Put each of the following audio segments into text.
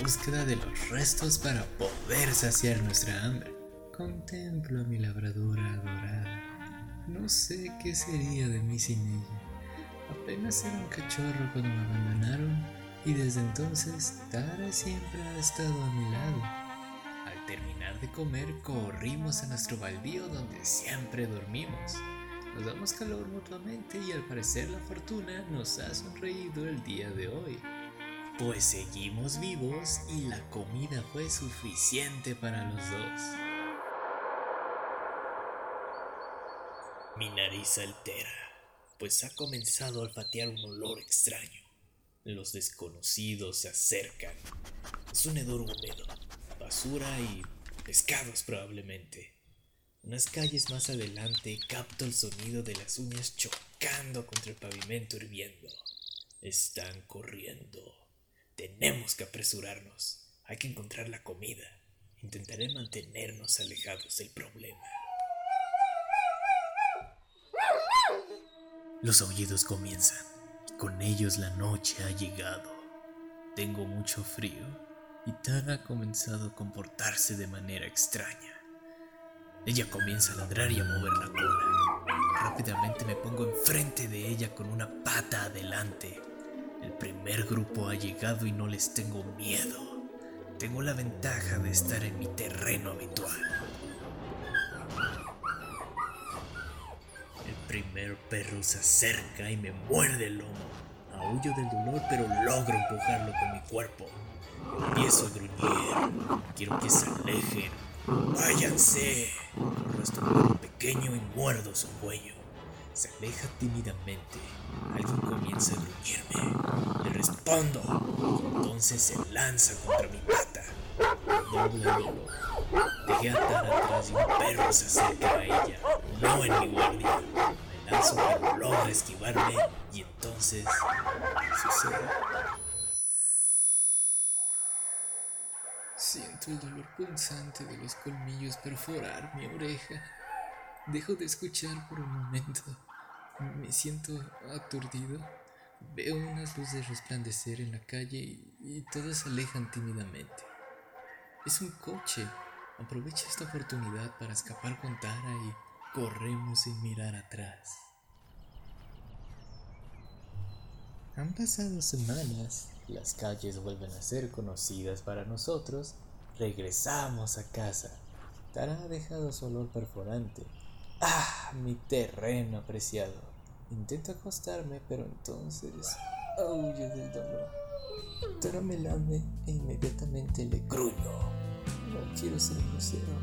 búsqueda de los restos para poder saciar nuestra hambre. Contemplo a mi labradora adorada. No sé qué sería de mí sin ella. Apenas era un cachorro cuando me abandonaron y desde entonces Tara siempre ha estado a mi lado. Al terminar de comer corrimos a nuestro baldío donde siempre dormimos. Nos damos calor mutuamente y al parecer la fortuna nos ha sonreído el día de hoy. Pues seguimos vivos y la comida fue suficiente para los dos. Mi nariz altera, pues ha comenzado a olfatear un olor extraño. Los desconocidos se acercan. Es un hedor húmedo, basura y pescados probablemente. Unas calles más adelante capto el sonido de las uñas chocando contra el pavimento hirviendo. Están corriendo. Tenemos que apresurarnos. Hay que encontrar la comida. Intentaré mantenernos alejados del problema. Los aullidos comienzan y con ellos la noche ha llegado. Tengo mucho frío y Tara ha comenzado a comportarse de manera extraña. Ella comienza a ladrar y a mover la cola. Rápidamente me pongo enfrente de ella con una pata adelante. Primer grupo ha llegado y no les tengo miedo. Tengo la ventaja de estar en mi terreno habitual. El primer perro se acerca y me muerde el lomo. Aullo del dolor, pero logro empujarlo con mi cuerpo. Empiezo a gruñir. Quiero que se alejen. ¡Váyanse! Arrastro un pequeño y muerdo su cuello. Se aleja tímidamente. Alguien comienza a gruñirme. Le respondo. Entonces se lanza contra mi pata. Doble dolor. Dejé atar atrás y un perro se acerca a ella. No en mi guardia. Me lanzo pero logra esquivarme y entonces sucede. Siento el dolor punzante de los colmillos perforar mi oreja. Dejo de escuchar por un momento. Me siento aturdido. Veo unas luces resplandecer en la calle y, y todos se alejan tímidamente. Es un coche. Aprovecha esta oportunidad para escapar con Tara y corremos sin mirar atrás. Han pasado semanas, las calles vuelven a ser conocidas para nosotros, regresamos a casa. Tara ha dejado su olor perforante. ¡Ah! Mi terreno apreciado. Intento acostarme, pero entonces aullo del dolor. Tara me lame e inmediatamente le gruño. No quiero ser grosero.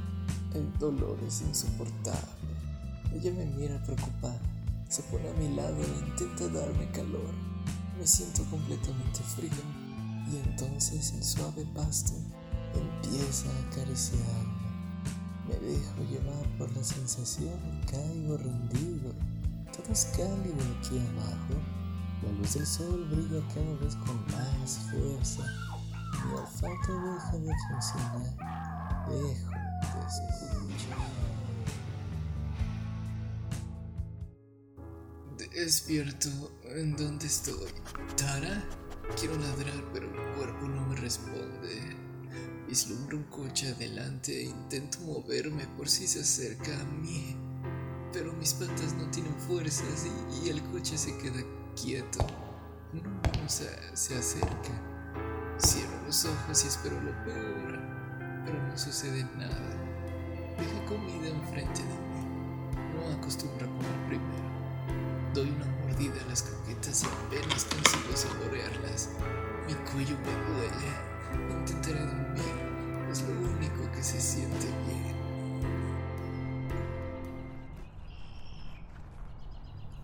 El dolor es insoportable. Ella me mira preocupada. Se pone a mi lado e intenta darme calor. Me siento completamente frío y entonces el suave pasto empieza a acariciarme. Me dejo llevar por la sensación caigo rendido. Todo es cálido aquí abajo. La luz del sol brilla cada vez con más fuerza. Mi olfato deja de funcionar. Dejo de escuchar. Despierto. ¿En dónde estoy? ¿Tara? Quiero ladrar, pero mi cuerpo no me responde. Vislumbro un coche adelante e intento moverme por si se acerca a mí. Pero mis patas no tienen fuerzas y, el coche se queda quieto. No se, se acerca. Cierro los ojos y espero lo peor, pero no sucede nada. Deja comida enfrente de mí. No acostumbro a comer primero. Doy una mordida a las croquetas y apenas consigo saborearlas. Mi cuello me duele. Intentaré dormir. Lo único que se siente bien.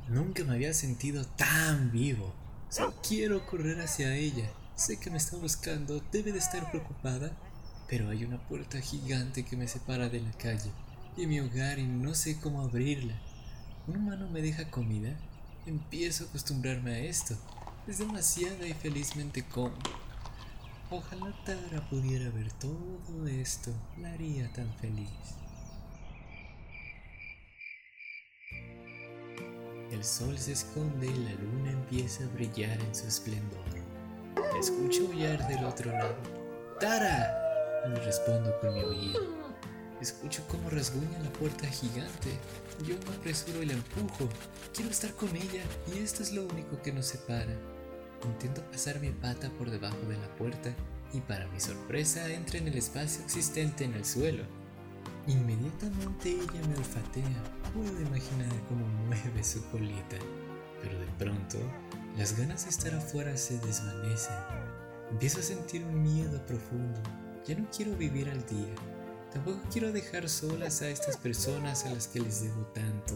Nunca me había sentido tan vivo. Solo quiero correr hacia ella. Sé que me está buscando, debe de estar preocupada, pero hay una puerta gigante que me separa de la calle y mi hogar y no sé cómo abrirla. ¿Un humano me deja comida? Empiezo a acostumbrarme a esto. Es demasiada y felizmente como. Ojalá Tara pudiera ver todo esto. La haría tan feliz. El sol se esconde y la luna empieza a brillar en su esplendor. Escucho aullar del otro lado. ¡Tara! Le respondo con mi oído. Escucho cómo rasguña la puerta gigante. Yo me apresuro y la empujo. Quiero estar con ella y esto es lo único que nos separa. Intento pasar mi pata por debajo de la puerta y para mi sorpresa entra en el espacio existente en el suelo. Inmediatamente ella me olfatea. Puedo imaginar cómo mueve su colita. Pero de pronto, las ganas de estar afuera se desvanecen. Empiezo a sentir un miedo profundo. Ya no quiero vivir al día. Tampoco quiero dejar solas a estas personas a las que les debo tanto.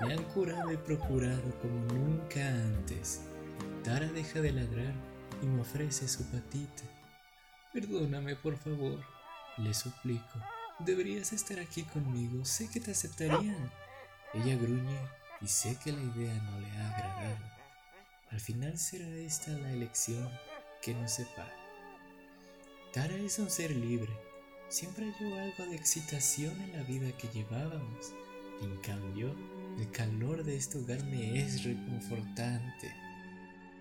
Me han curado y procurado como nunca antes. Tara deja de ladrar y me ofrece su patita. Perdóname, por favor, le suplico. Deberías estar aquí conmigo, sé que te aceptarían. Ella gruñe y sé que la idea no le ha agradado. Al final será esta la elección que nos separa. Tara es un ser libre, siempre halló algo de excitación en la vida que llevábamos. En cambio, el calor de este hogar me es reconfortante.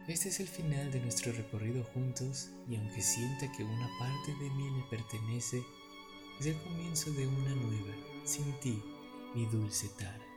Este es el final de nuestro recorrido juntos y aunque sienta que una parte de mí le pertenece, es el comienzo de una nueva, sin ti, mi dulce Tara.